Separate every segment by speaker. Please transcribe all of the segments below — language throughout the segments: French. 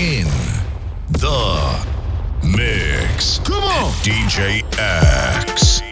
Speaker 1: in the mix. Come on, DJ X.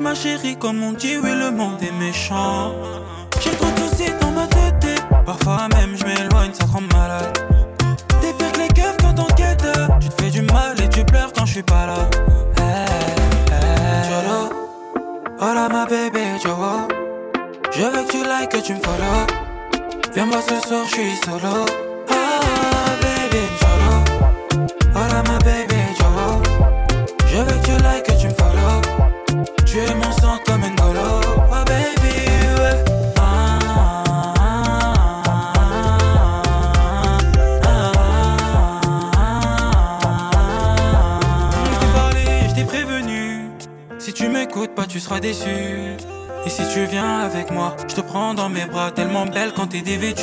Speaker 2: ma chérie, comme on dit, oui, le monde est méchant. J'ai trop de soucis dans ma tête, parfois même je m'éloigne, ça rend malade. T'es pire les keufs quand t'enquêtes, tu te fais du mal et tu pleures quand je suis pas là. Hey, hey. Jolo, hola ma bébé, Jolo. Je veux que tu likes, que tu me follow. Viens-moi ce soir, je suis solo.
Speaker 3: Девять.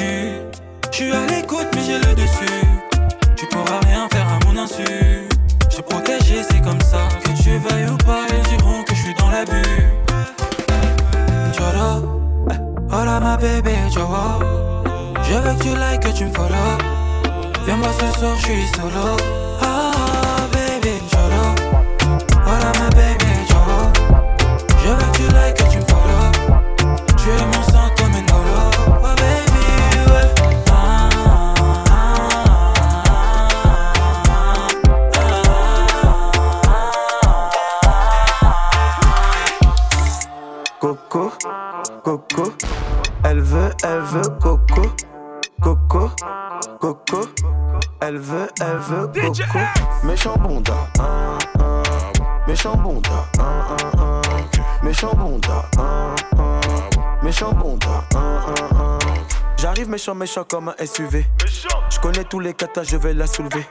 Speaker 3: méchant, comme un SUV. Je connais tous les katas, je vais la soulever.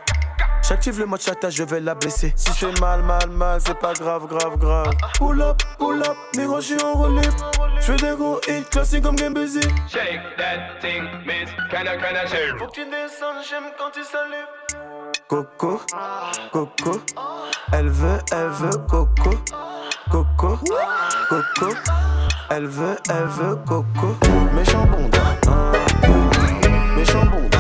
Speaker 3: J'active le mode chata, je vais la blesser. Si c'est mal, mal, mal, c'est pas grave, grave, grave. Pull up, pull up, négro, j'suis en relief. J'fais des gros hits, classiques comme Game Busy.
Speaker 4: Shake that thing, miss, kinda, kinda shake.
Speaker 3: Faut que tu descends, j'aime quand tu salives. Coco, coco, elle veut, elle veut coco coco, coco. Elle veut, elle veut coco. Méchant bon, hein. méchant
Speaker 5: bon.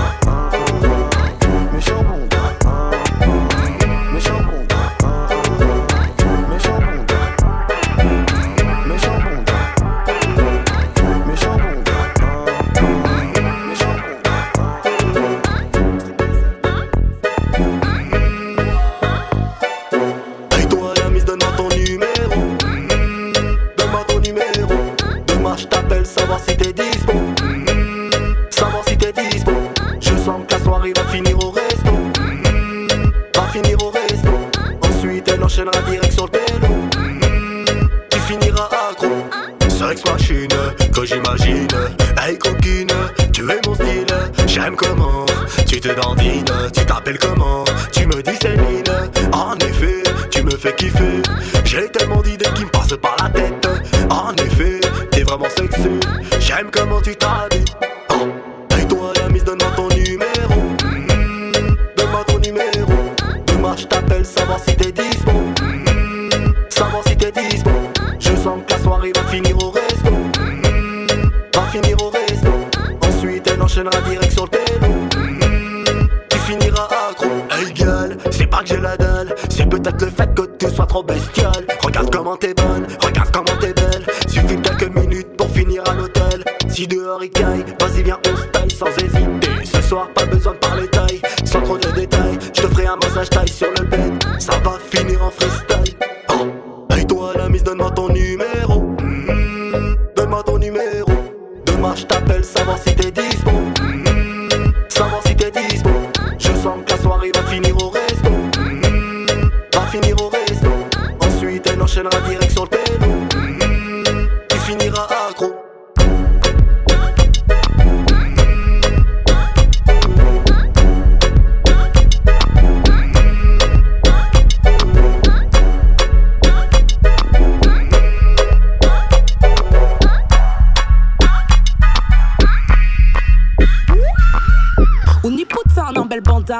Speaker 5: del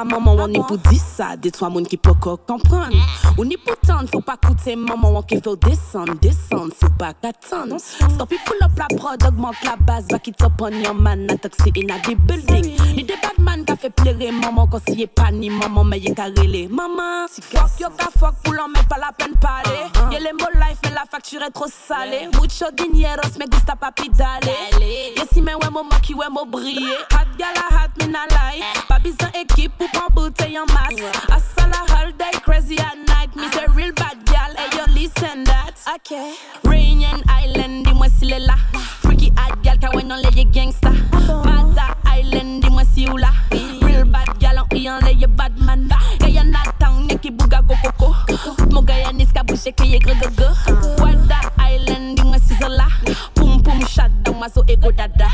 Speaker 5: maman, on est pour dire ça. Des trois moun qui peut comprendre. On est pour tendre, faut pas coûter, maman, on qui fait descendre, descendre, c'est pas qu'attendre. Stop it, pull up la prod, augmente la base, back it up on your man, a taxi in a the building. Ni des bad man qui fait plaire, maman, quand s'y est pas ni maman, mais y'a qu'à Maman, fuck yo, ka fuck, pour l'en mettre pas la peine parler. Y'a les mots life, mais la facture est trop salée. Mucho dineros, me gusta papi dale. Y'a si mais ouais, mon maki, ouais, mon briller. Hot gala, hot, me na lie. Pas besoin small booty on mass. I saw the whole day crazy at night. Me say real bad gal, hey you listen that. Okay. Rainian Island, in Wasilela. Freaky hot gal, can we not let you gangsta. Mata Island, in Wasiula. Real bad girl, on Ian, let you bad man. Gaya na tang, niki buga go koko. Mo gaya niska bushe kiye gogogo. Wada Island, in zola. Pum pum shada down, maso ego dada.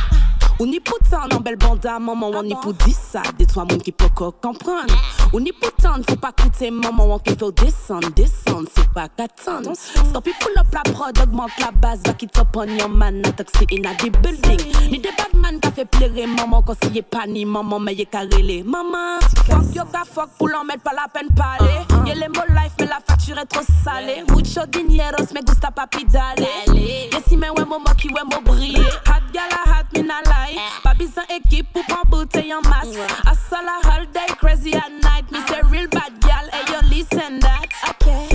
Speaker 5: Uniput pourtant en belle banda, maman, on y pour dire ça. Des trois moun qui peut comprendre. On y pourtant, faut pas coûter, maman, on qui fait descendre, descendre, c'est pas qu'attendre. Stop it, pull up la prod, augmente la base, back it up on your man, a taxi in a the building. Ni des bad man qui fait plaire, maman, quand s'y est pas ni maman, carré Maman, fuck yo, ka fuck, pour l'en mettre pas la peine parler. Y'a les mots life, mais la facture est trop salée. Mucho dineros, me gusta papi dale. Y'a si mais ouais, mon qui ouais, mon briller. Hot gala, hot, me na lie. Besoin équipe pour prendre bouteille en masse. Asala all day, crazy at night. Me say real bad gal, hey yo, listen that. Okay.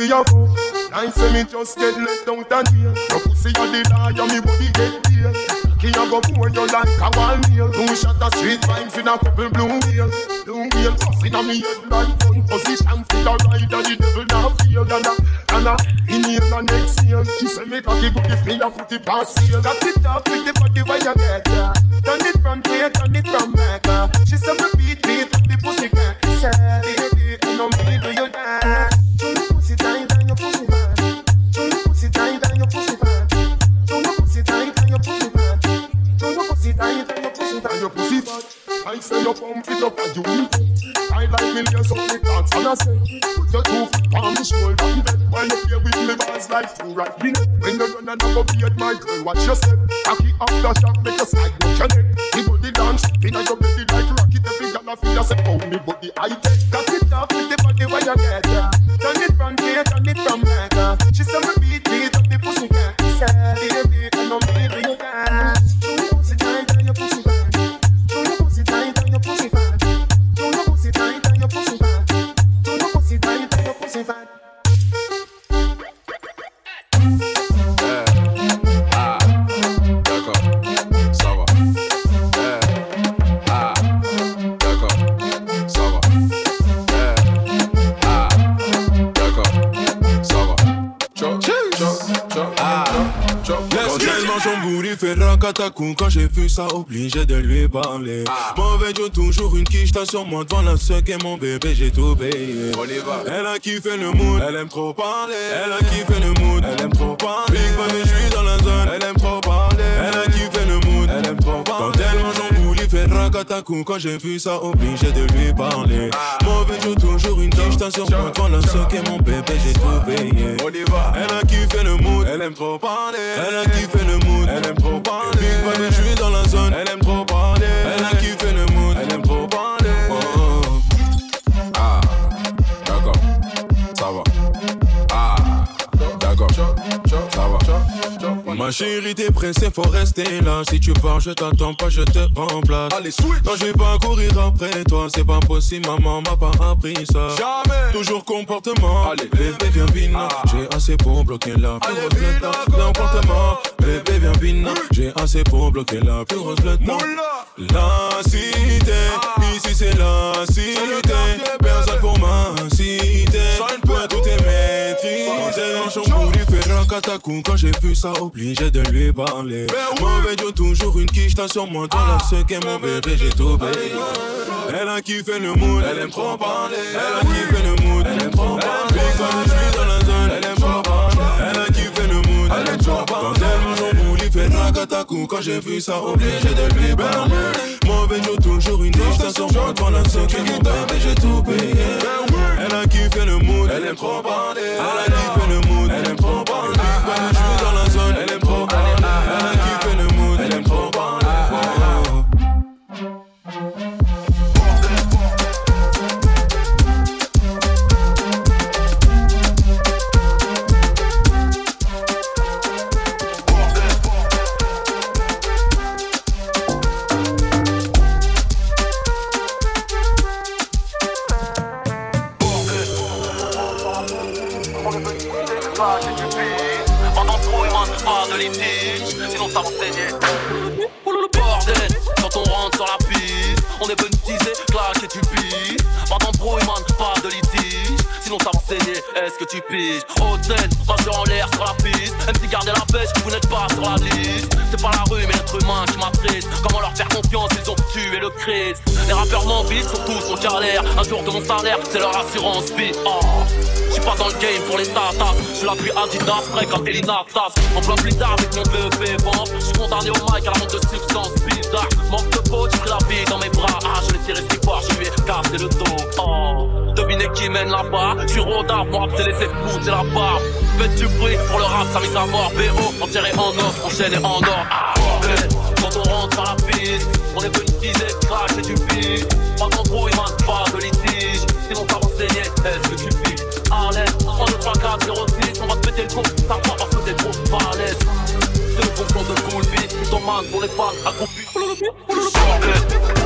Speaker 6: We fool. Like say me just get let out and here. Your pussy a the liar, me body get beer. Key a go pour you like a wall meal. Two shot of sweet vibes in a couple blue wheel. Blue wheel toss a me head like gun position. Feel a ride and the devil now feel. And a, and a inhale and exhale. She say me cocky good if me a put it past seal. Got it up with the body where you get ya. Turn it
Speaker 7: ça,
Speaker 8: obligé de lui parler. Mauvais Dieu, toujours une quiche, t'as sur moi devant la seule mon bébé, j'ai tout payé.
Speaker 7: On y va.
Speaker 8: Elle a kiffé le mood, elle aime trop parler. Elle a kiffé le mood, elle aime trop parler. Big Baby, je suis dans la zone, elle aime trop parler. Elle a kiffé le mood, elle aime trop parler. Quand elle mange son bout, il fait racatacou Quand j'ai vu ça, obligé de lui parler. Mauvais Dieu, toujours une quiche, t'as sur moi devant la seule mon bébé, j'ai tout payé.
Speaker 7: On y va.
Speaker 8: elle a kiffé le mood, elle aime trop parler. Elle a kiffé le mood, elle aime trop parler. Chérie, t'es pressée, faut rester là. Si tu pars, je t'attends pas, je te remplace.
Speaker 7: Allez, switch.
Speaker 8: Non, je vais pas courir après toi, c'est pas possible, maman m'a pas appris ça.
Speaker 7: Jamais.
Speaker 8: Toujours comportement.
Speaker 7: Allez.
Speaker 8: bébé, viens bina.
Speaker 7: Ah.
Speaker 8: J'ai assez pour bloquer la plus
Speaker 7: Allez,
Speaker 8: grosse
Speaker 7: go,
Speaker 8: Comportement. Bébé, viens bina. J'ai assez pour bloquer la plus grosse.
Speaker 7: Moula.
Speaker 8: La cité, ici c'est la cité. Personne pour m'inciter. Tout est maîtrisé. Dans quand j'ai vu ça, obligé de lui parler. Mauvais Dieu, toujours une quiche, t'as sur moi dans ah. la qu'est mon bébé, j'ai tout payé. Elle a kiffé le mood, elle aime trop parler. Elle a kiffé le mood, elle aime trop parler. Quand je suis dans la zone, elle aime trop parler. Elle a kiffé le mood, elle aime trop parler. Quand elle mange au il fait la Katacon quand j'ai vu ça, obligé de lui parler. Mauvais Dieu, toujours une quiche, t'as sur moi dans la qu'est mon bébé, j'ai tout payé. Elle a kiffé le mood, elle aime trop parler. Elle a kiffé le mood, elle aime Pas le genou dans la
Speaker 9: Est-ce que tu piges en l'air sur la piste. MC gardez la pêche, vous n'êtes pas sur la liste. C'est pas la rue, mais l'être humain qui m'attriste. Comment leur faire confiance, ils ont tué le Christ. Les rappeurs m'envient, sont tous en galère. Un jour de mon salaire, c'est leur assurance vie. Oh. J'suis pas dans le game pour les tatas. J'suis la pluie Adidas, prêt comme Elina Tass. En plein plus tard avec mon BEP vente. J'suis condamné au mic à la vente de substances bizarres. Manque de peau, j'ai pris la vie dans mes bras. Ah, je l'ai tiré si fort, je lui ai cassé le dos. Oh. Devinez qui mène là-bas? J'suis rodard, moi, t'es laissé c'est la barbe. Faites du bruit pour le rap, ça mise à mort. BO, en enchaîné en or. Ah, bordel. Quand on rentre dans la piste, on est venu teaser, cracher du beat. Pas il manque pas de litige. Sinon, ça va saigner, est-ce que tu piques Allez, 3, 2, 3, 4, 0, 6, on va te péter le con, ça croit parce que t'es trop balèze. C'est une fonction de beat, ton man pour les fans accroupis. Bordel.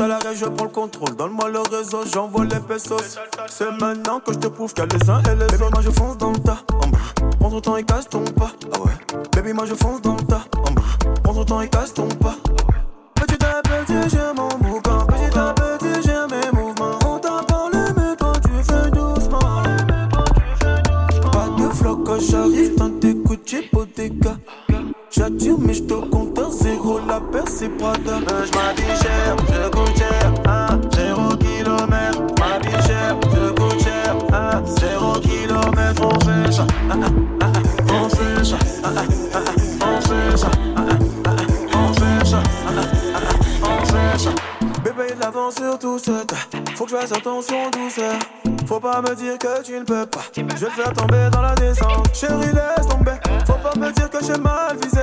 Speaker 10: à l'arrêt, je prends le contrôle. Donne-moi le réseau, j'envoie les pesos. C'est maintenant que je te prouve qu'il y a les uns et les Baby, moi je fonce dans le tas. Prends ton temps et casse ton pas. Ah ouais. Baby, moi je fonce dans le tas. Prends ton temps et casse ton pas. Petit à petit, j'ai mon bouquin. Petit à petit, j'ai mes mouvements. On t'a parlé, mais toi tu fais doucement. Pas de floc quand j'arrive, dans tes coups, j'ai pour des gars. J'attire, mais je te compte à zéro. La paire, c'est Prada.
Speaker 11: Euh, je.
Speaker 10: attention douceur. Faut pas me dire que tu ne peux pas. Je vais faire tomber dans la descente. Chérie, laisse tomber. Faut pas me dire que j'ai mal visé.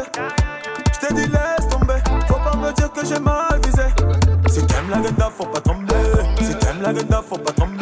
Speaker 10: Je t'ai dit, laisse tomber. Faut pas me dire que j'ai mal visé. Si t'aimes la guenda, faut pas tomber. Si t'aimes la
Speaker 12: guenda, faut pas tomber.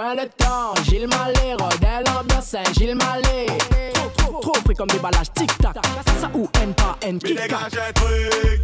Speaker 12: Point de
Speaker 13: temps,
Speaker 14: Gilles Malé, Rodel, ambiance Gilles Malé. Trop, trop, trop fréquent déballage, tic-tac. Ça ou N pas N,
Speaker 15: Mais.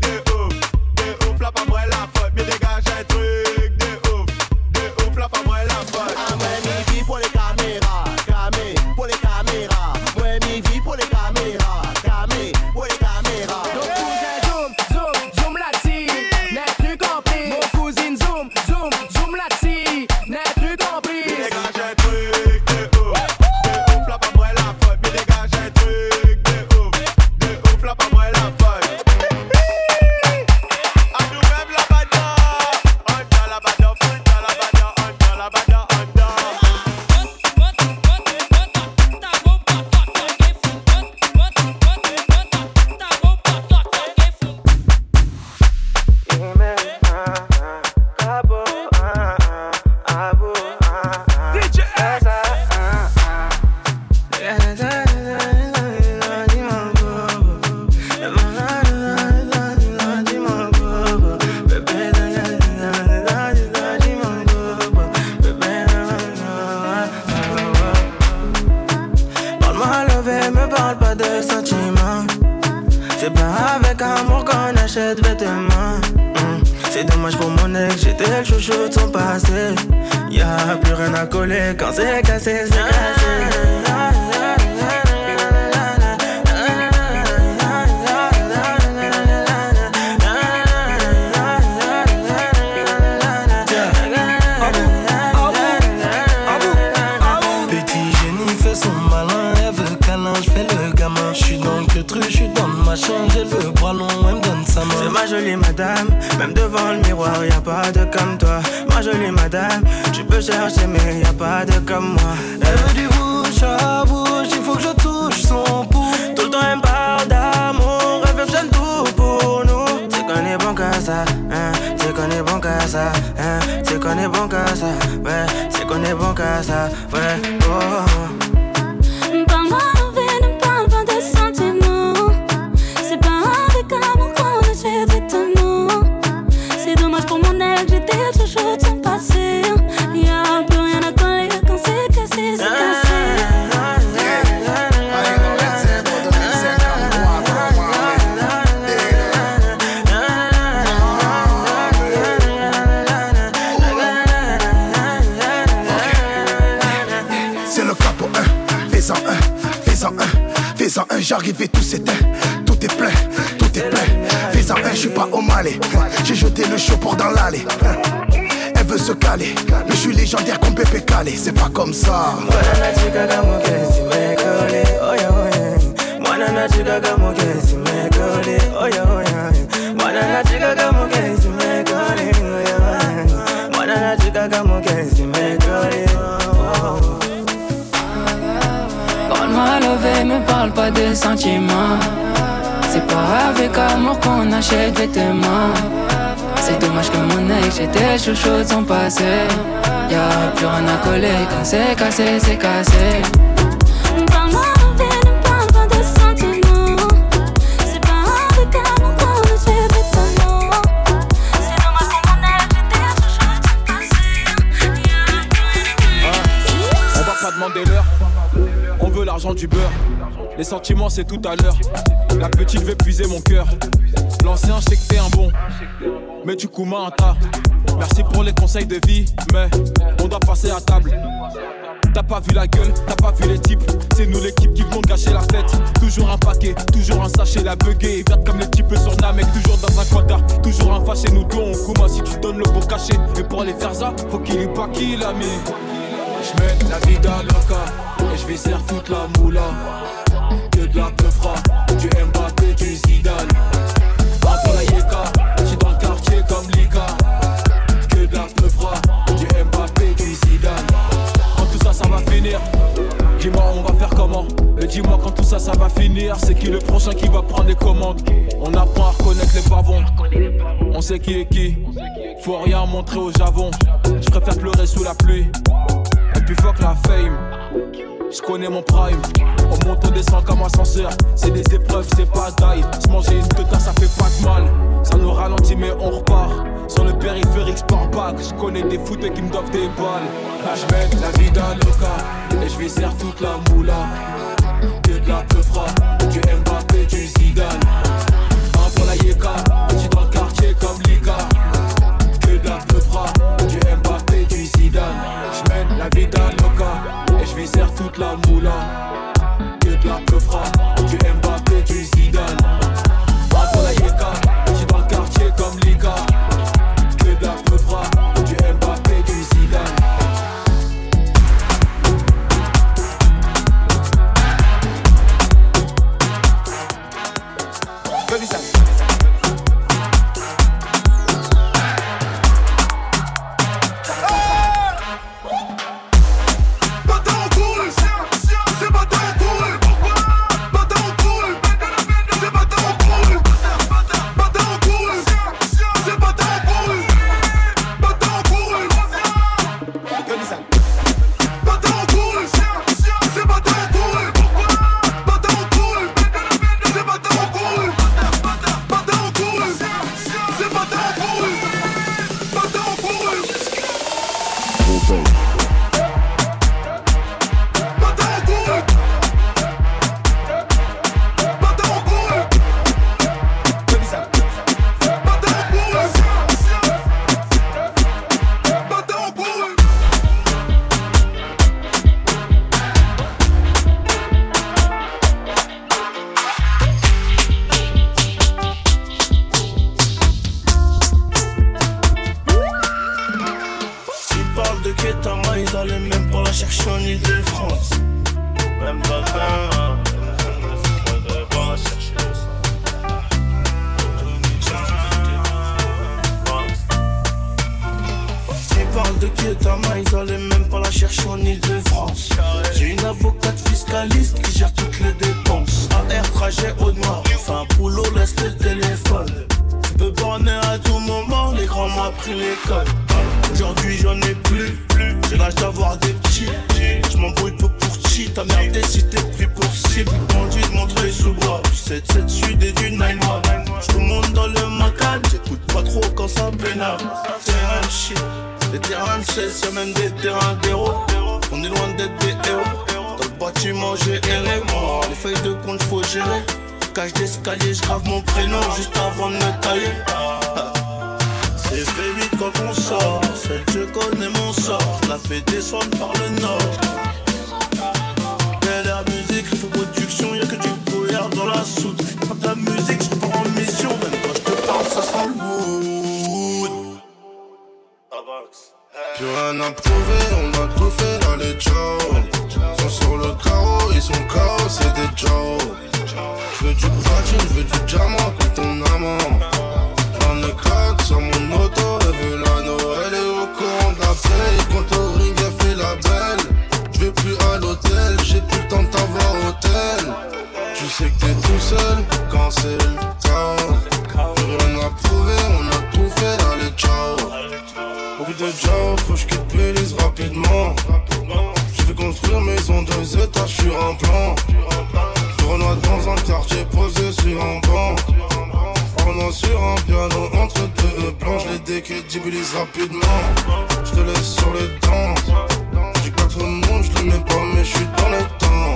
Speaker 16: se caler. Mais je suis légendaire comme Pépé Calé, c'est pas comme ça.
Speaker 3: Oh.
Speaker 17: Quand m'a levé, me parle pas de sentiments. C'est pas avec amour qu'on achète des témoins. C'est dommage que mon nez, j'étais chaud, chaud, sans passer. Y'a plus rien à coller, quand c'est cassé, c'est cassé.
Speaker 18: Nous parlons de vie, nous parlons de sentiments. C'est pas avec un long temps, mais c'est vite un long. C'est dommage que mon nez, j'étais chaud, chaud,
Speaker 7: On va pas demander l'heure, on veut l'argent du beurre. Les sentiments, c'est tout à l'heure. La petite veut puiser mon cœur. L'ancien, je sais que t'es un bon mais du coup m'entends. Merci pour les conseils de vie, mais on doit passer à table. T'as pas vu la gueule, t'as pas vu les types. C'est nous l'équipe qui vont gâcher la fête. Toujours un paquet, toujours un sachet, la buguée. Verte comme les types sur Namek, toujours dans un quadra. Toujours un fâché, nous dons Kuma si tu donnes le beau caché. Et pour les faire ça, faut qu'il ait pas qui l'a mis. J'mets la vie dans loca et j'vais serre toute la moula. Que de la peufra, du Mbappé, du Z dis-moi quand tout ça, ça va finir. C'est qui le prochain qui va prendre les commandes? On apprend à reconnaître les pavons. On sait qui est qui. Faut rien montrer aux javons. Je préfère pleurer sous la pluie. Et puis fuck la fame. Je connais mon prime. On monte, on descend comme ascenseur. C'est des épreuves, c'est pas d'ail. Se manger une teta, ça fait pas de mal. Ça nous ralentit, mais on repart. Sur le périphérique, sport back. Je connais des fouteux qui me doivent des balles. Là, je la vie d'un loca. Et je vais toute la moula. Que de froid. Du Mbappé, du Zidane. Un la Yeka. Petit dans le quartier comme Lika. Que de la froid. Du Mbappé, du Zidane. Je mène la vie d'un loca. Et serre toute la moula. Que de la froid. Du Mbappé, du Zidane. Un la Yeka. Petit dans le quartier comme Lika. Que de la
Speaker 19: des terrains de 16, y'a même des terrains d'héros. On est loin d'être des héros. Dans le bâtiment j'ai erré. Les feuilles de compte faut gérer. Cage d'escalier, je grave mon prénom juste avant de me tailler. C'est fait vite quand on sort, seul je connais mon sort, la fais descendre par le nord. Belle air musique, production, y'a que du brouillard dans la soude. Pas de la musique, je pars en mission, même quand je te parle, ça sent le wood.
Speaker 20: Plus rien à prouver, on a tout fait, allez ciao. Ils sont sur le carreau, ils sont KO, c'est des ciao. Je veux du platine, je veux du diamant pour ton amant. J'en ai quatre sur mon auto, elle veut l'anneau Elle est au courant de la paye, quand au ring elle fait la belle. Je vais plus à l'hôtel, j'ai plus le temps de t'avoir au tel. Tu sais que t'es tout seul quand c'est le chaos. Rien à prouver, on a tout fait, allez ciao Beaucoup de jobs, faut que je Belize rapidement. Je vais construire maison deux étages sur un plan. Je renoie dans un quartier posé sur un banc. Renoie sur un piano entre deux plans. Je les décrédibilise rapidement. Je te laisse sur les dents. J'ai quatre noms, je les mets pas, mais je suis dans les temps.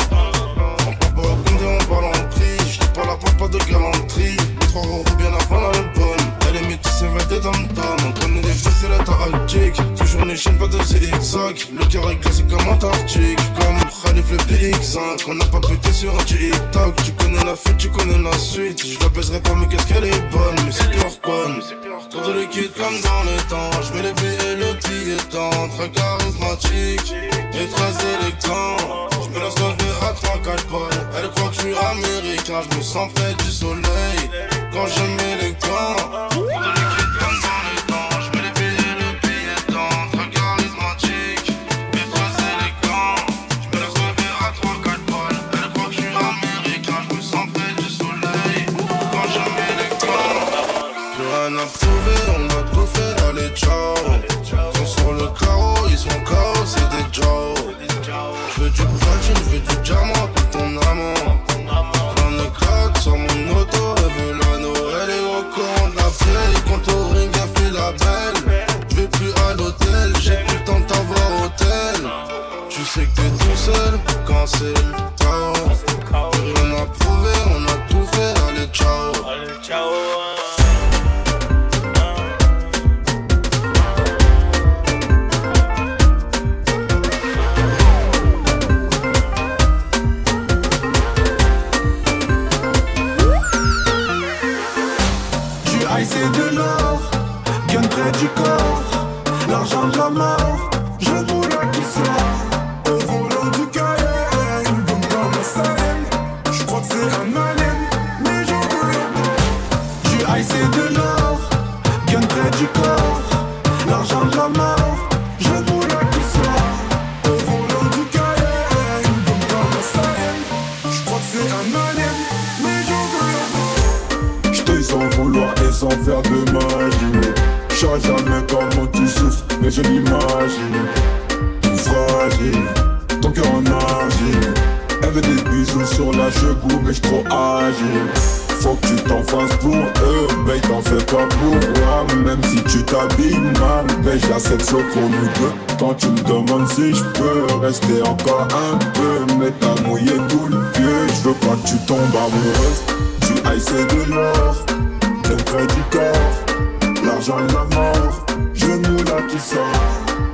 Speaker 20: On parle pas au on parle en prix. Je pas la pas de galanterie. Trois euros bien avant l'album. Elle est métissée, va des dom On connaît les fesses et la taractique. Toujours les pas de zigzag. Le cœur est glacé comme Antarctique. Comme Khalif le BX5. On n'a pas pété sur un TikTok. Tu connais la fête, tu connais la suite. Je la baiserai pas, mais qu'est-ce qu'elle est bonne? Mais c'est pure conne. Trop de liquide comme dans le temps. Je mets les billets, le billet temps. Très charismatique et très élégant. Je me laisse à 3-4 balles. Elle croit que je suis américain. Je me sens près du soleil quand je mets les gants.
Speaker 21: Sais que t'es tout seul quand c'est le chaos. On a prouvé, on a tout fait, allez ciao. Allez ciao.
Speaker 22: J'accepte ça pour nous Quand tu me demandes si je peux Rester encore un peu Mais t'as mouillé tout le pied Je veux pas que tu tombes amoureuse. Du ice et de l'or, près du corps, l'argent et la mort, je moule à qui sort.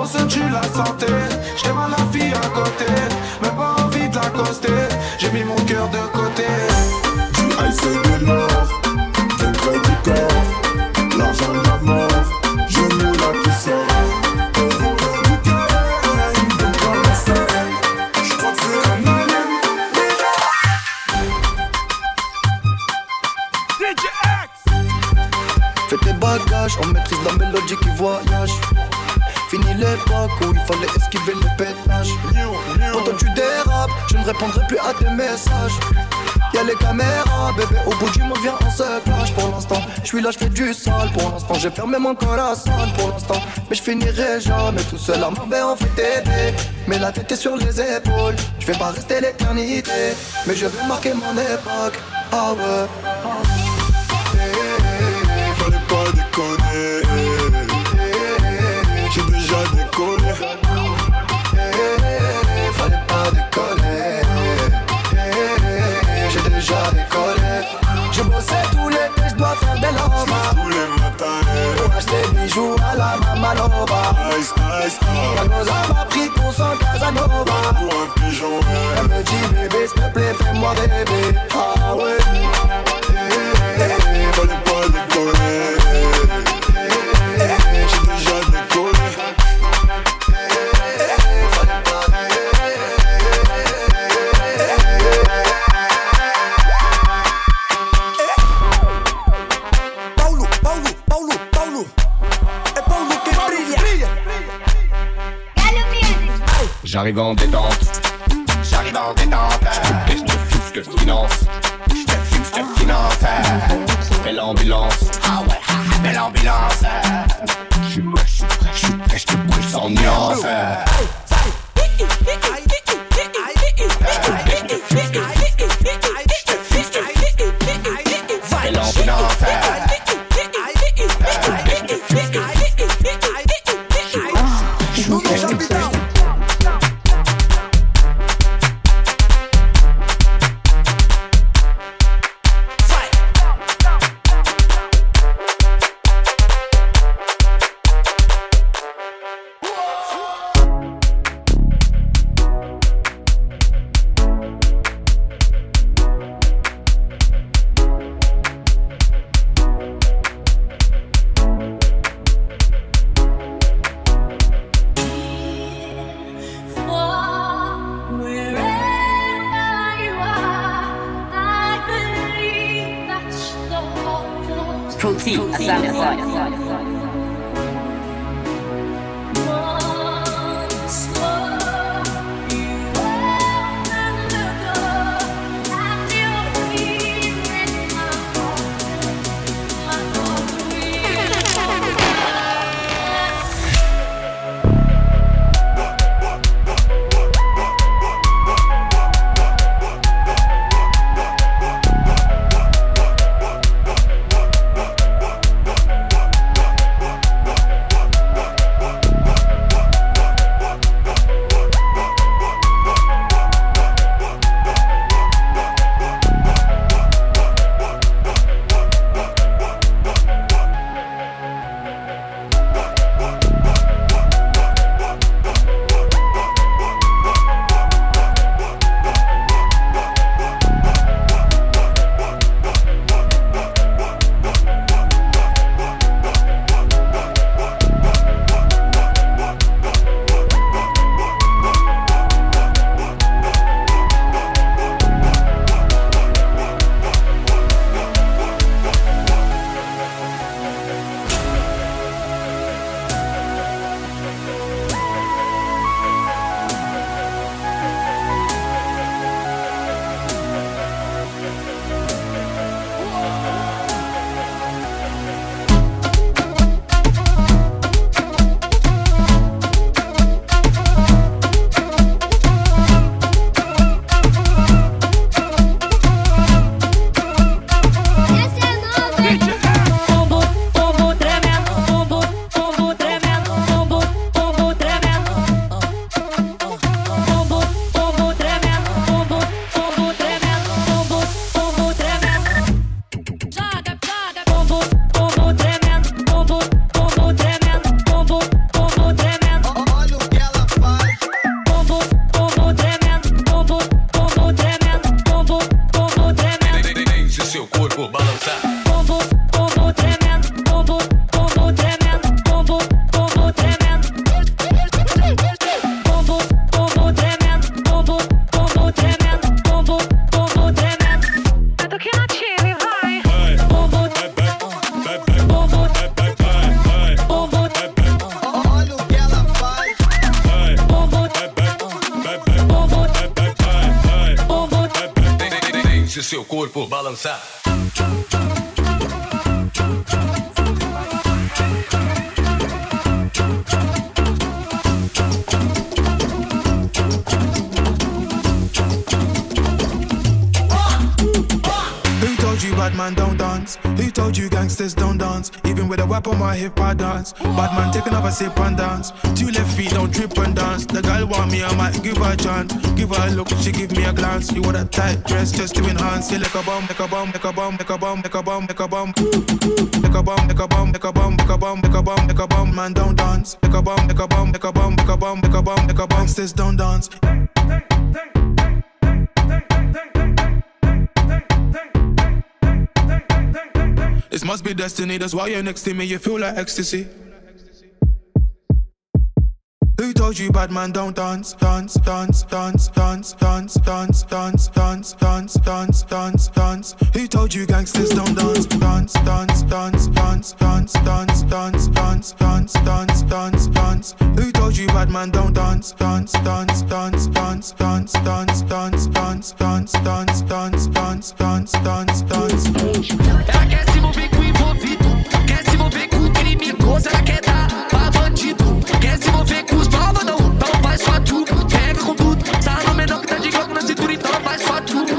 Speaker 10: Pour ce tu la santé, j't'aime à la fille à côté. Même pas envie de l'accoster, j'ai mis mon cœur de côté.
Speaker 22: Du ice et de l'or, bien près du corps, l'argent et la mort, je moule à sort.
Speaker 23: Mais
Speaker 8: Fais tes bagages, on maîtrise la mélodie qui voyage. Fini l'époque où il fallait esquiver les pétages. Quand tu dérapes, je ne répondrai plus à tes messages. Y'a les caméras, bébé, au bout du monde, viens, on se clash pour l'instant. Je suis là, je fais du sale pour l'instant. J'ai fermé mon corazon pour l'instant. Mais je finirai jamais tout seul à m'enlever en fait t'aider. Mais la tête est sur les épaules, je vais pas rester l'éternité. Mais je vais marquer mon époque. Ah ouais. Plaît, fais-moi rêver. Ah.
Speaker 22: Fallait pas j'ai déjà décollé.
Speaker 23: Paulo que brilha.
Speaker 24: J'arrive en détente,
Speaker 25: Protein, seu corpo balançar.
Speaker 10: Who told you bad man don't dance? Who told you gangsters don't dance? Even with a whip on my hip, I dance. Bad man take another sip and dance. Two left feet don't trip and dance. The girl want me, I might give her a chance. Give her a look, she give me a glance. You want a tight dress just to enhance. You like a bomb, like a bomb, like a bomb, like a bomb, like a bomb, like a bomb. Like a bomb, like a bomb, like a bomb, like a bomb, like a bomb, like a bomb. Man don't dance. Like a bomb, like a bomb, like a bomb, like a bomb, like a bomb, like a bomb. Gangsters don't dance. This must be destiny, that's why you're next to me, you feel like ecstasy. Who told you bad man don't dance, dance, dance, dance, dance, dance, dance, dance, dance, dance, dance, dance, dance? Who told you gangsters don't dance, dance, dance, dance, dance, dance, dance, dance, dance, dance, dance, dance, dance? Who told you bad man don't dance, dance, dance, dance, dance, dance, dance, dance, dance, dance, dance, dance, dance, dance, dance, dance?
Speaker 26: Ela quer se envolver com envolvido, quer se envolver com criminoso, ela quer bandido, vem com os novos, não. Então vai só tu. Pega com tudo. sai no menor que tá de globo na cintura, então
Speaker 27: vai só tu.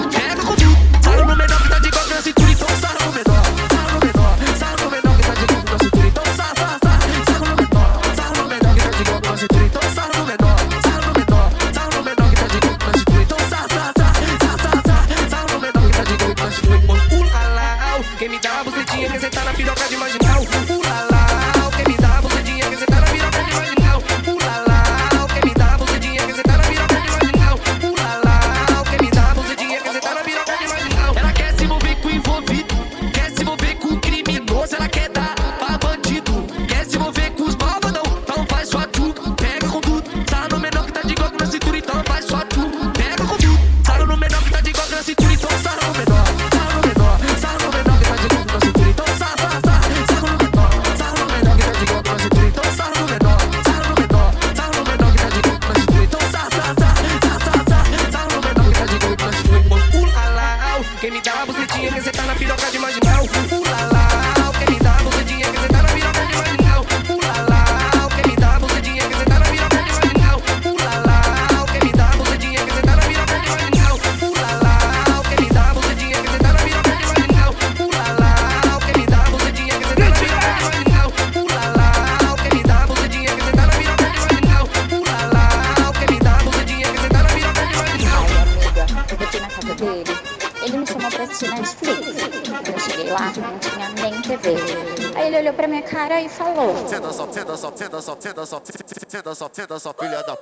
Speaker 27: dança, senta, senta, senta, senta, senta, filha da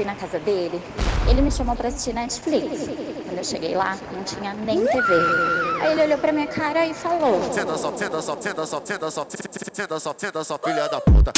Speaker 28: fui na casa dele, ele me chamou pra assistir Netflix. Quando eu cheguei lá, não tinha nem TV. Aí ele olhou pra minha cara e falou:
Speaker 27: Cê dança, cê dança, cê dança, cê dança, cê dança, cê dança, filha da puta.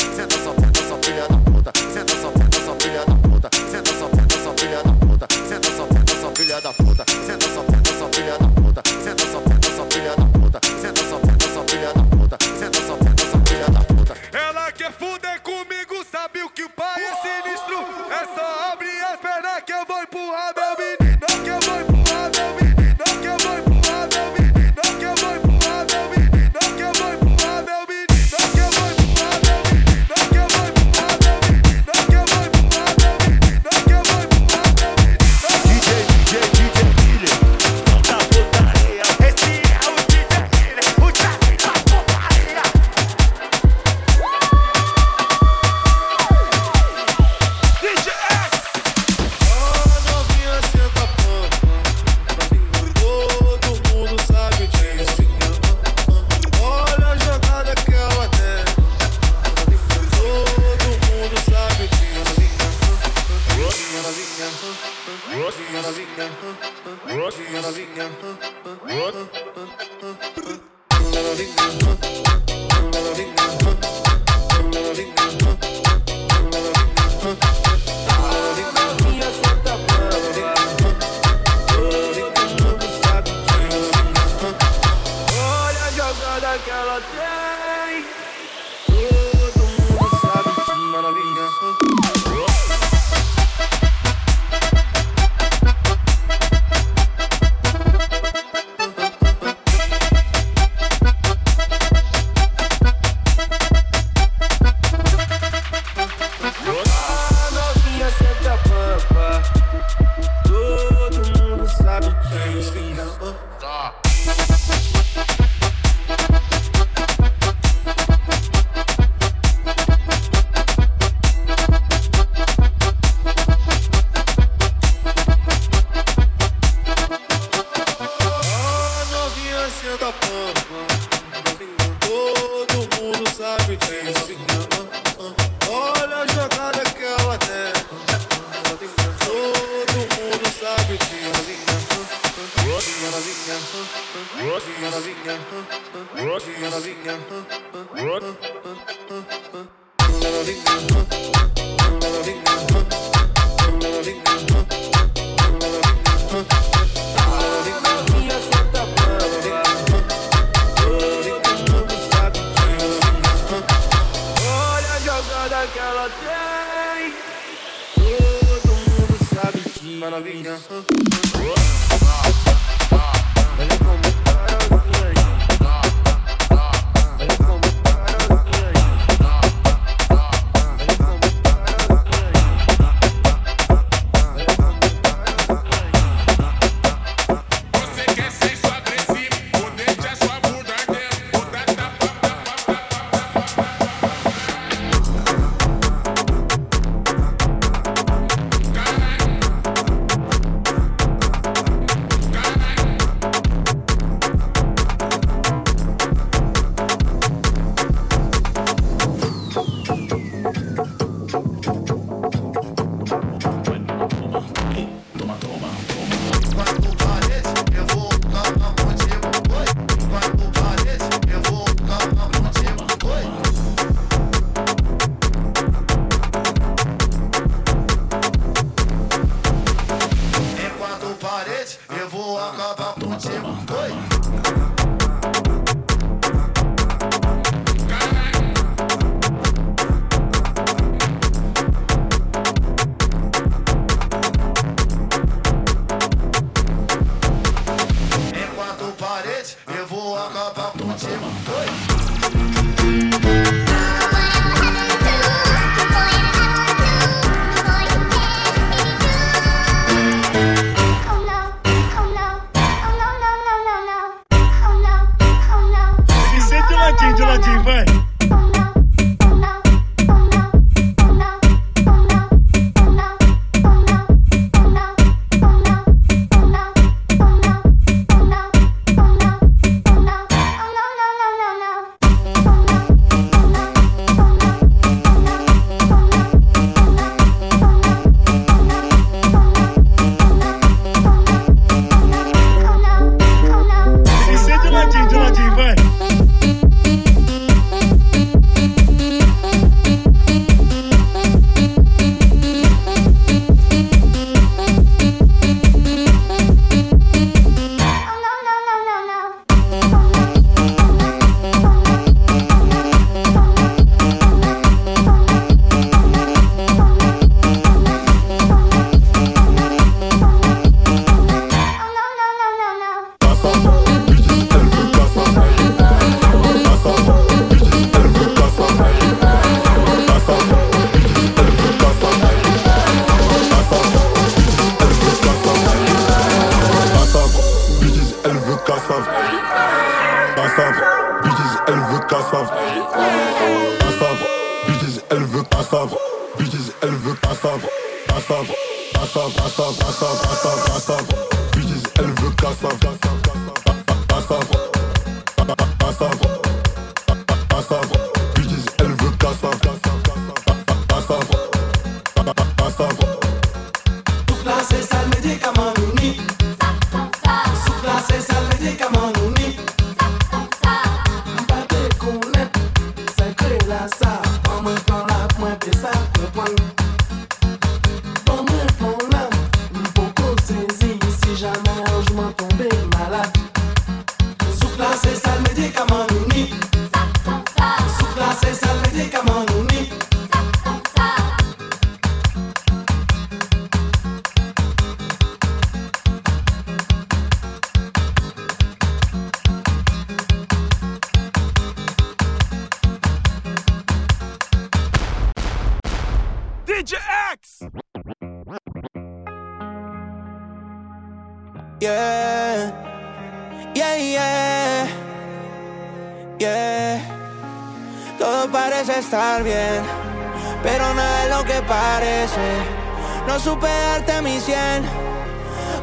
Speaker 22: Supe darte mi cien,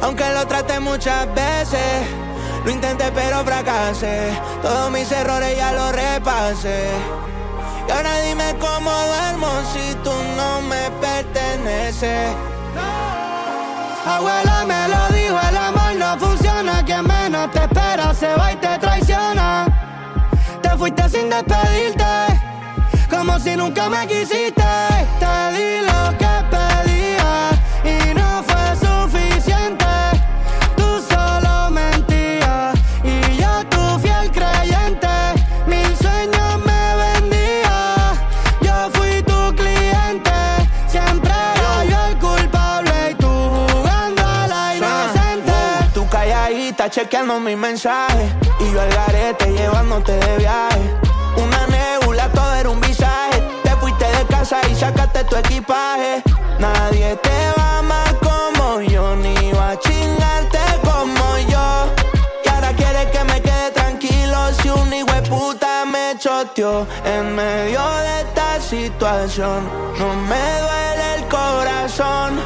Speaker 22: aunque lo traté muchas veces. Lo intenté pero fracasé, todos mis errores ya los repasé. Y ahora dime cómo duermo si tú no me perteneces. Abuela me lo dijo, el amor no funciona. Quien menos te espera se va y te traiciona. Te fuiste sin despedirte, como si nunca me quisiste. Te di chequeando mis mensajes y yo al garete llevándote de viaje. Una nebula, todo era un visaje. Te fuiste de casa y sacaste tu equipaje. Nadie te va amar como yo, ni va a chingarte como yo. Y ahora quieres que me quede tranquilo si un hijo puta en medio de esta situación. No me duele el corazón,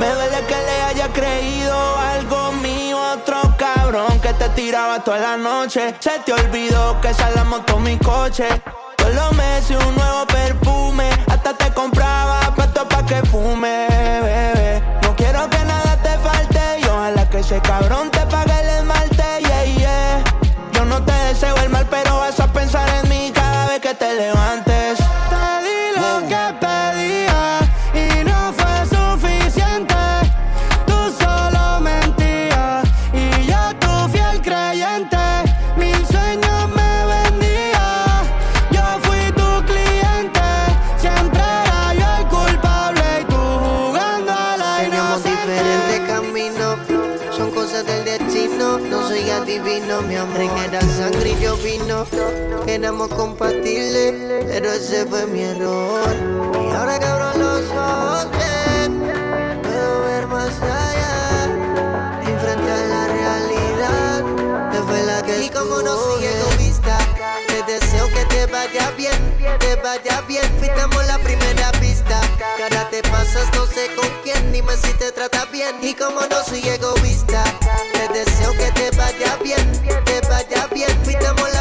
Speaker 22: me duele que le haya creído algo mío otro cabrón que te tiraba toda la noche. Se te olvidó que esa la montó mi coche. Todos los meses un nuevo perfume, hasta te compraba pato pa' que fume, bebé. No quiero que nada te falte y ojalá que ese cabrón te pague te levantes. Te di lo que pedía y no fue suficiente. Tú solo mentías y yo tu fiel creyente. Mil sueños me vendía, yo fui tu cliente. Siempre era yo el culpable y tú jugando a la inocente.
Speaker 27: diferentes caminos, son cosas del destino. No soy a ti,
Speaker 2: divino, mi amor. Era sangre y yo vino. Compatibles, pero ese fue mi error. Y ahora que abro los ojos, bien, puedo ver más allá. La realidad, que fue la que Y como no soy egoísta, te deseo que te vaya bien, te vaya bien. Fitamos la primera pista. Que ahora te pasas, no sé con quién, dime si te trata bien. Y como no soy egoísta, te deseo que te vaya bien, te vaya bien. Fitamos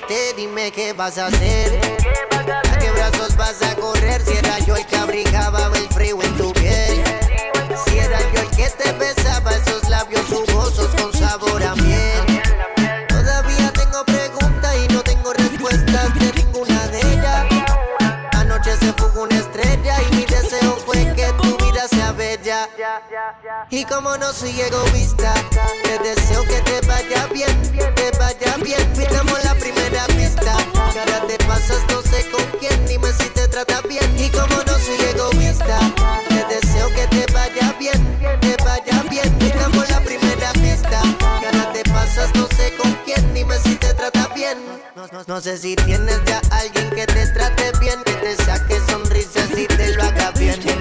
Speaker 2: te dime qué vas a hacer. ¿A qué brazos vas a correr? Si era yo el que abrigaba el frío en tu piel. Si era yo el que te besaba esos labios jugosos con sabor a miel. Todavía tengo preguntas y no tengo respuestas de ninguna de ellas. Anoche se fugó una estrella y mi deseo fue que tu vida sea bella. Y como no soy egoísta, te deseo que te vaya bien, te vaya bien. Que ahora te pasas, no sé con quién, dime si te trata bien. Y como no soy egoísta, te deseo que te vaya bien, te vaya bien. Fijamos la primera pista. Que ahora te pasas, no sé con quién, dime si te trata bien. No, no- no sé si tienes ya alguien que te trate bien, que te saque sonrisas y te lo haga bien. En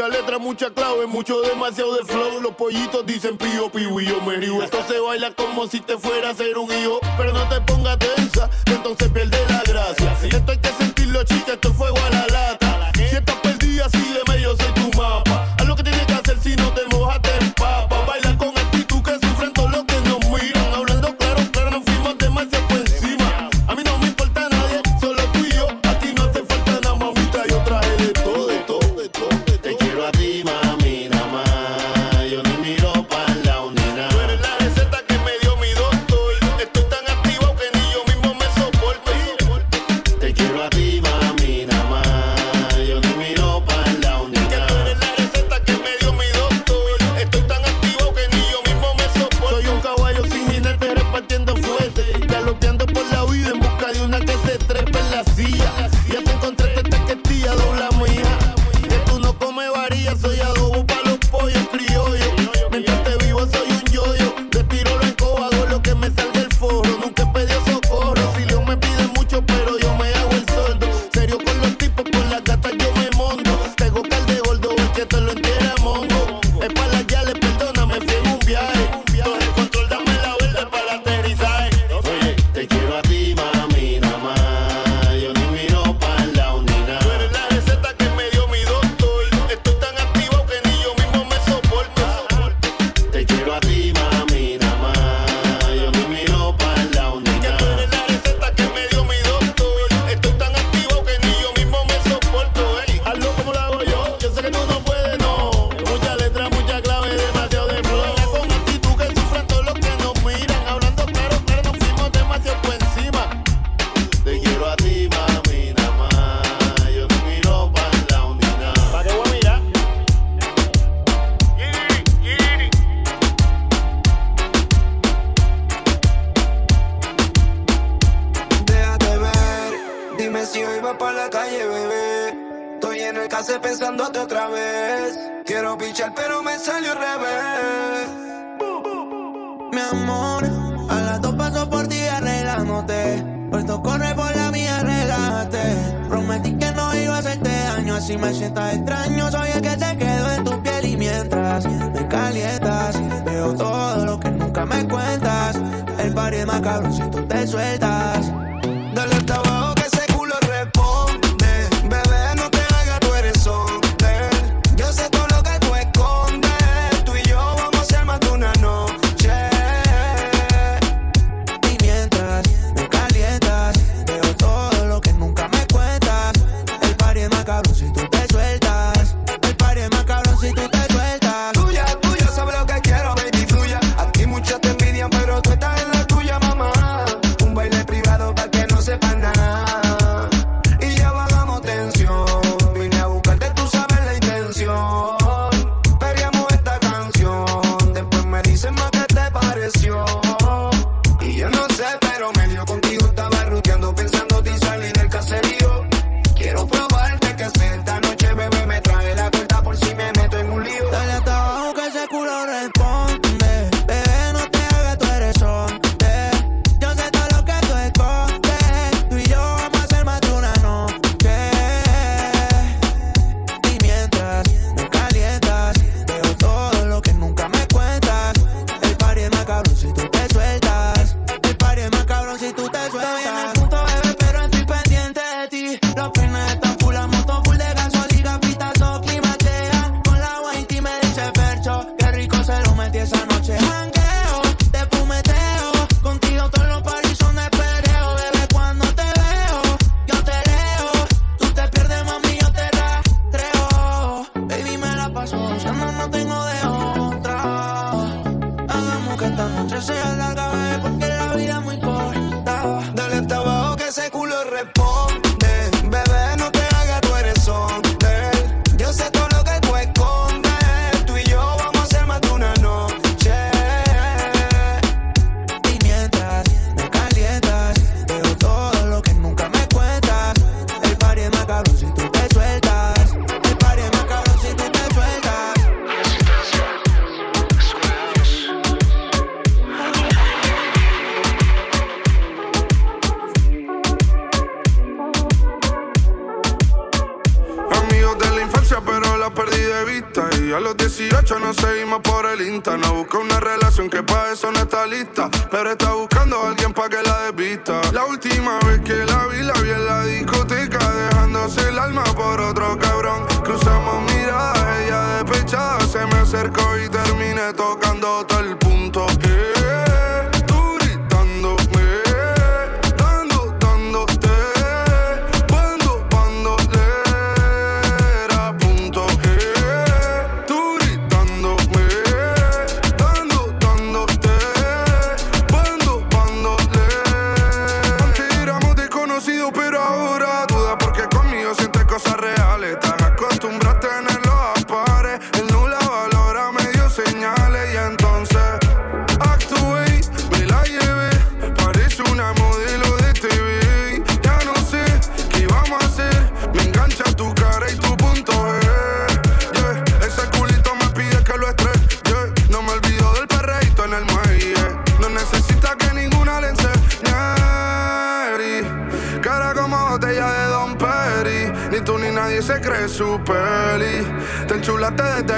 Speaker 2: no.
Speaker 21: Muchas letras, muchas claves, mucho demasiado de flow. Los pollitos dicen pío, pío y yo me río. Esto se baila como si te fuera a hacer un hijo. Pero no te pongas tensa, entonces pierde la gracia. Esto hay que sentirlo, chica, esto es fuego a la lata.
Speaker 22: note. Puesto corre por la mía, relájate. Prometí que no iba a hacerte daño, así me sientas extraño. Soy el que te quedó en tu piel y mientras me calientas, veo todo lo que nunca me cuentas. El party es más cabrón si tú te sueltas.
Speaker 29: A
Speaker 22: los
Speaker 16: 18 nos seguimos por el Insta. No busca una relación que para eso no está lista. Pero está buscando a alguien para que la desvista. La última vez que la vi, la vi en la discoteca. Dejándose el alma por otro cabrón. Cruzamos miradas, ella despechada se me acercó y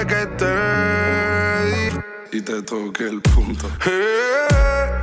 Speaker 16: que te y te toque el punto. Eh,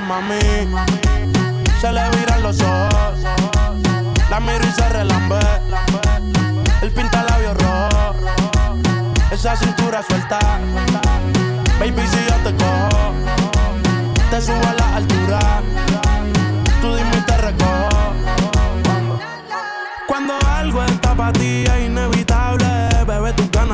Speaker 27: Mami. Se le viran los ojos. La miro y se relambe. El pinta labios rojo. Esa cintura suelta. Baby, si yo te cojo, te subo a la altura. Tú dime y te recojo. Cuando algo está para ti es inevitable,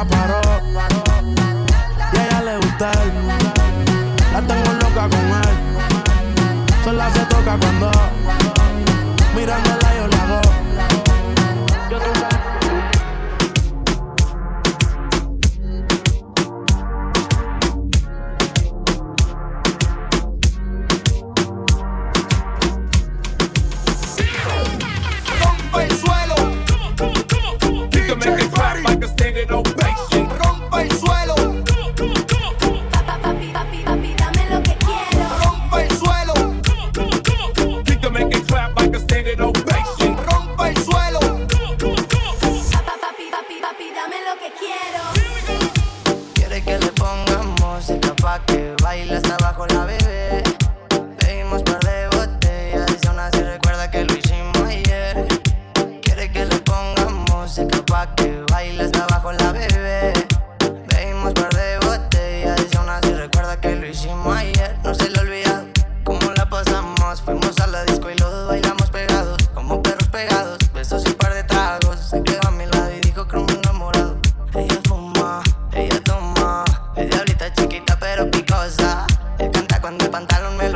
Speaker 27: Y a ella le gusta él. La tengo loca con él. Sola se toca cuando mirándola yo la hago.
Speaker 6: Rompe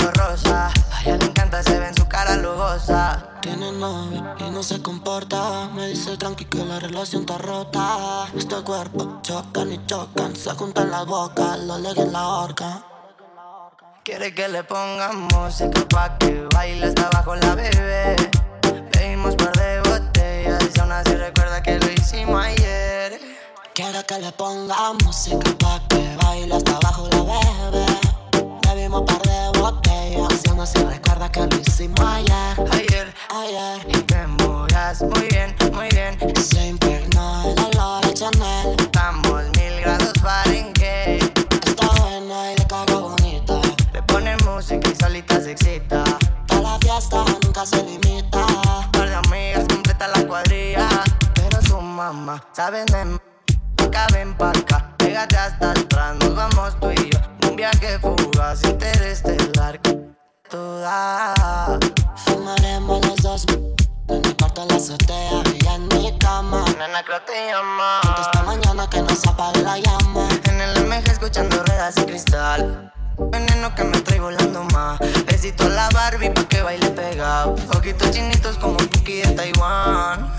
Speaker 30: lo rosa. A ella le encanta, se ve en su cara lujosa.
Speaker 31: Tiene novio y no se comporta. Me dice tranqui que la relación está rota. Este cuerpo chocan y chocan. Se juntan las bocas, lo leguen la horca.
Speaker 30: Quiere que le pongamos música pa' que baile hasta abajo la bebé. Pedimos par de botellas y aún así recuerda que lo hicimos ayer.
Speaker 31: Quiere que le ponga música pa' que baile hasta abajo la bebé. Bebimos par de botellas y aún así recuerda que lo hicimos ayer.
Speaker 30: Ayer,
Speaker 31: ayer.
Speaker 30: Y te embolas muy bien, muy bien.
Speaker 31: Se impregnó el olor de Chanel.
Speaker 30: Estamos mil grados Fahrenheit.
Speaker 31: Está buena y le cago bonita.
Speaker 30: Le ponen música y solita se excita.
Speaker 31: Pa' la fiesta nunca se limita.
Speaker 30: Par de amigas completa la cuadrilla. Pero su mamá sabe de ven pa' acá. Pégate hasta atrás, nos vamos tú y yo. Un viaje fugaz, interestelar. Toda.
Speaker 31: Fumaremos los dos. En mi cuarto en la azotea y en mi cama.
Speaker 30: Nena, creo te llama.
Speaker 31: Esta mañana que nos apague la llama.
Speaker 30: En el MG escuchando ruedas y cristal. Veneno que me trae volando más. Besito a la Barbie pa' que baile pegado. Ojitos chinitos como Puki de Taiwán.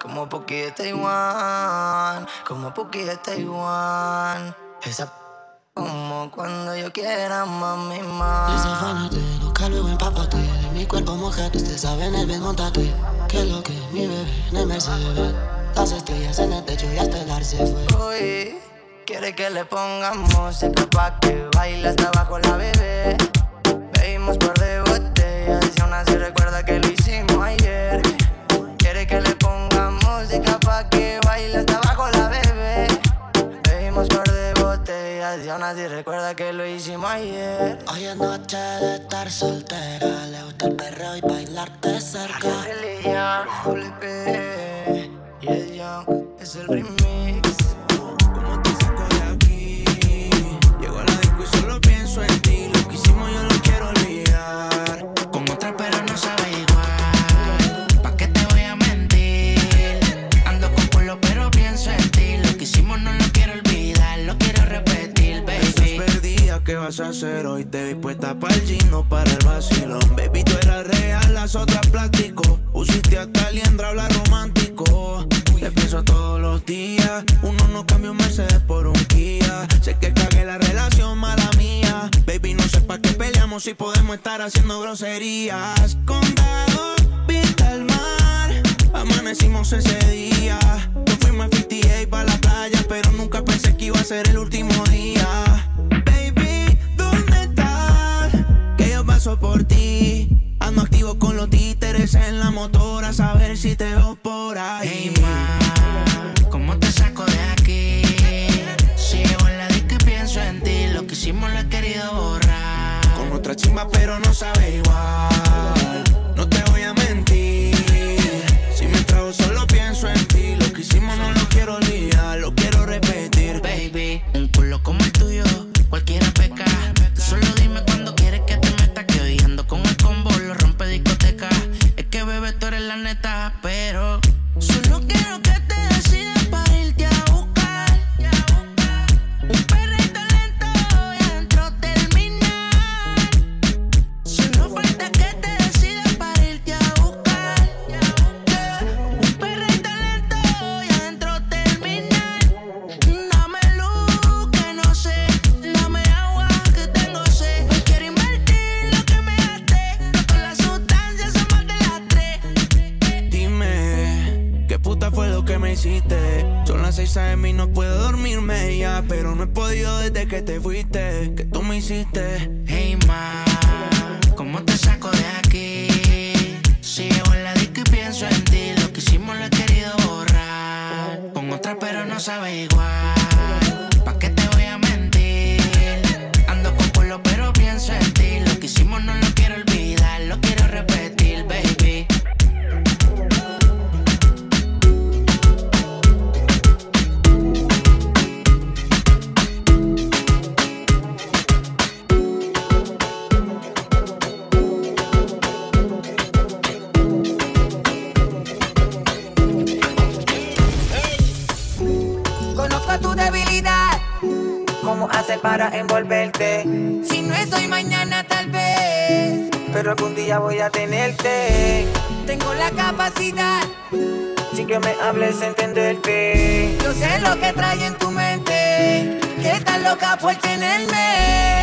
Speaker 30: Como Puki de Taiwán. Como Puki de Taiwán. Esa como cuando yo quiera, mami, más.
Speaker 31: Desafánate, loca luego empápate De mi cuerpo mojate, usted sabe en el ven montate Que lo que mi bebé en el Mercedes Las estrellas en el techo y hasta el ar se fue
Speaker 30: Uy, quiere que le pongamos música pa' que baile hasta abajo la bebé. Bebimos par de botellas y aún así recuerda que lo botellas y recuerda que lo hicimos ayer.
Speaker 31: Hoy es noche de estar soltera Le gusta el perreo y bailarte cerca
Speaker 30: Lilian, Doble P, y el Young es el remix.
Speaker 22: vas a hacer hoy? Te vi puesta para el gino, para el vacilón. Baby, tú eras real, las otras plástico. Usiste hasta liendra, habla romántico. Te pienso todos los días. Uno no cambia un Mercedes por un Kia. Sé que cagué la relación, mala mía. Baby, no sé para qué peleamos si podemos estar haciendo groserías. Condado, pinta el mar. Amanecimos ese día. Yo fuimos a 58 para la playa, pero nunca pensé que iba a ser el último día. paso por ti. Ando activo con los títeres en la motora, a saber si te veo por ahí.
Speaker 32: Hey, ma, ¿cómo te saco de aquí? Sigo en la disco y pienso en ti. Lo que hicimos lo he querido borrar.
Speaker 22: Con otra chimba, pero no sabe igual. que
Speaker 32: me
Speaker 33: hables entenderte. Yo sé lo que trae en tu mente, que estás loca por tenerme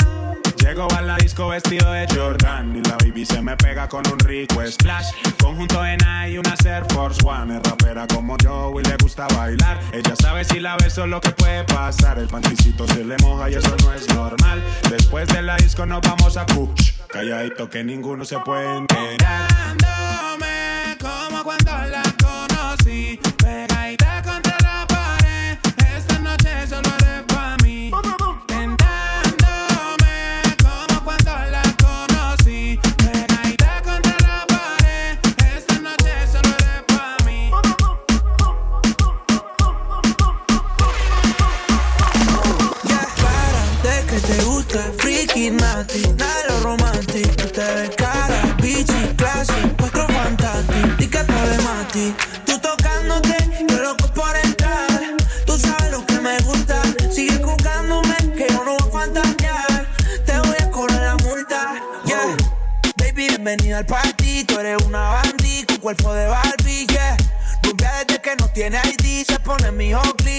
Speaker 34: Llego a la disco vestido de Jordan y la baby se me pega con un rico splash. Conjunto en y una Air Force One. Es rapera como yo y le gusta bailar. Ella sabe si la beso lo que puede pasar. El panticito se le moja y eso no es normal. Después de la disco nos vamos a push. Calladito que ninguno se puede enterar.
Speaker 22: Bienvenida al party, tú eres una bandita, con cuerpo de Barbie, yeah. Desde que no tiene ID, se pone mi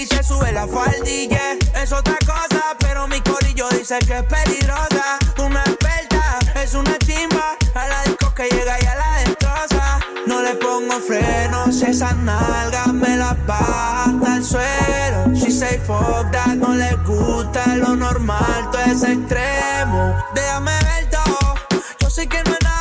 Speaker 22: se sube la faldilla. Es otra cosa, pero mi corillo dice que es peligrosa. Una experta, es una chimba, a la disco que llega y a la destroza. No le pongo frenos, esas nalgas me las baja hasta el suelo. She say fuck that, no le gusta lo normal, todo es extremo. Déjame ver todo, yo sé que no es nada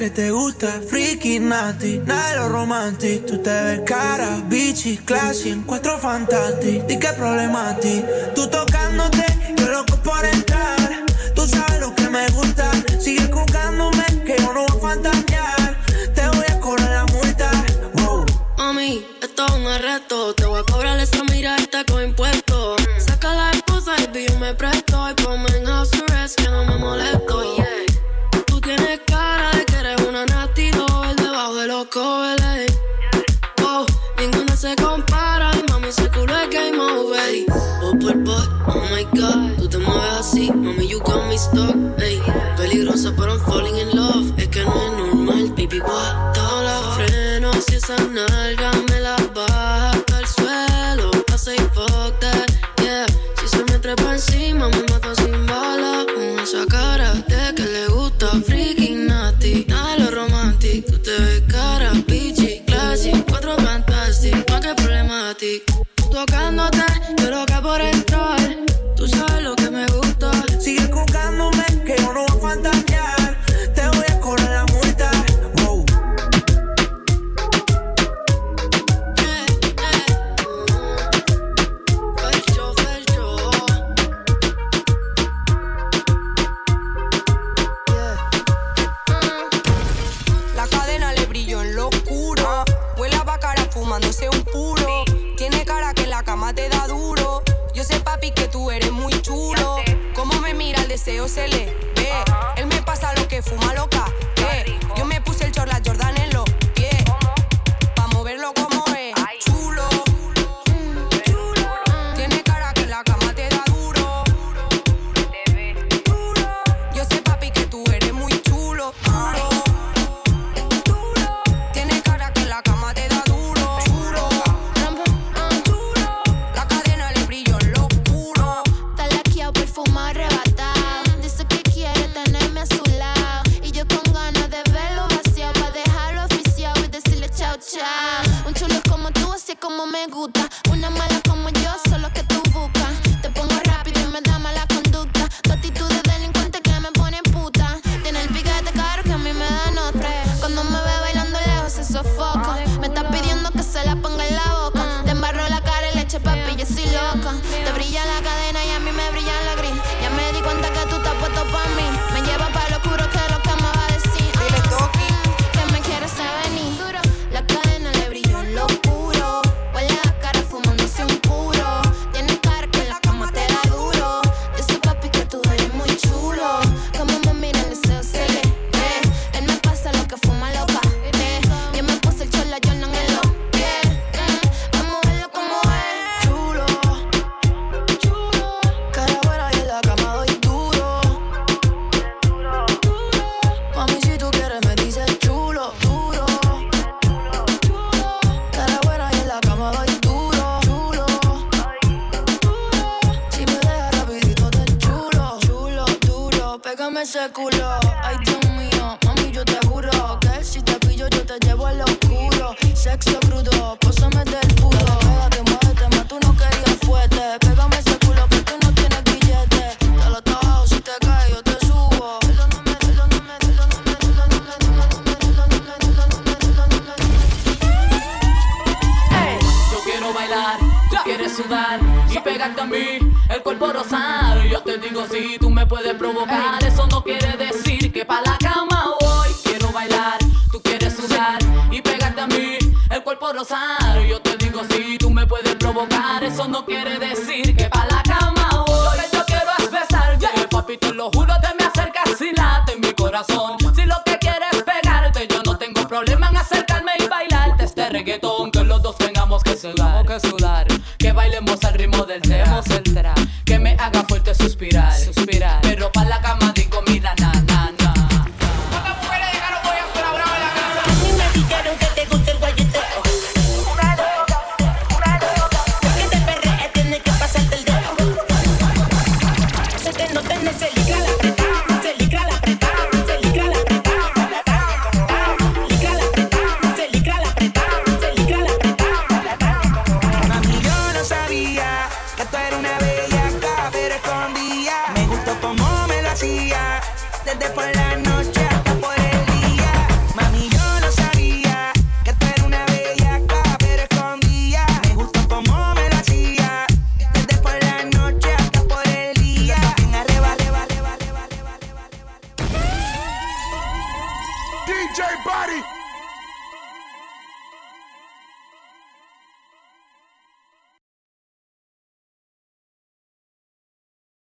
Speaker 22: que te gusta, freaky, nati, nada de lo romántico. Tú te ves cara, bichi, classy, encuentro fantástico. Di que problema a ti, tú tocándote, yo loco por entrar. Tú sabes lo que me gusta, sigue jugándome, que yo no voy a fantasear. Te voy a cobrar la multa, wow.
Speaker 35: Mami, esto es un arresto. Te voy a cobrar esa mirada con impuestos. Saca la esposa y yo me presto. Y ponme en house arrest que no me molesto. Tú tienes que
Speaker 36: personal,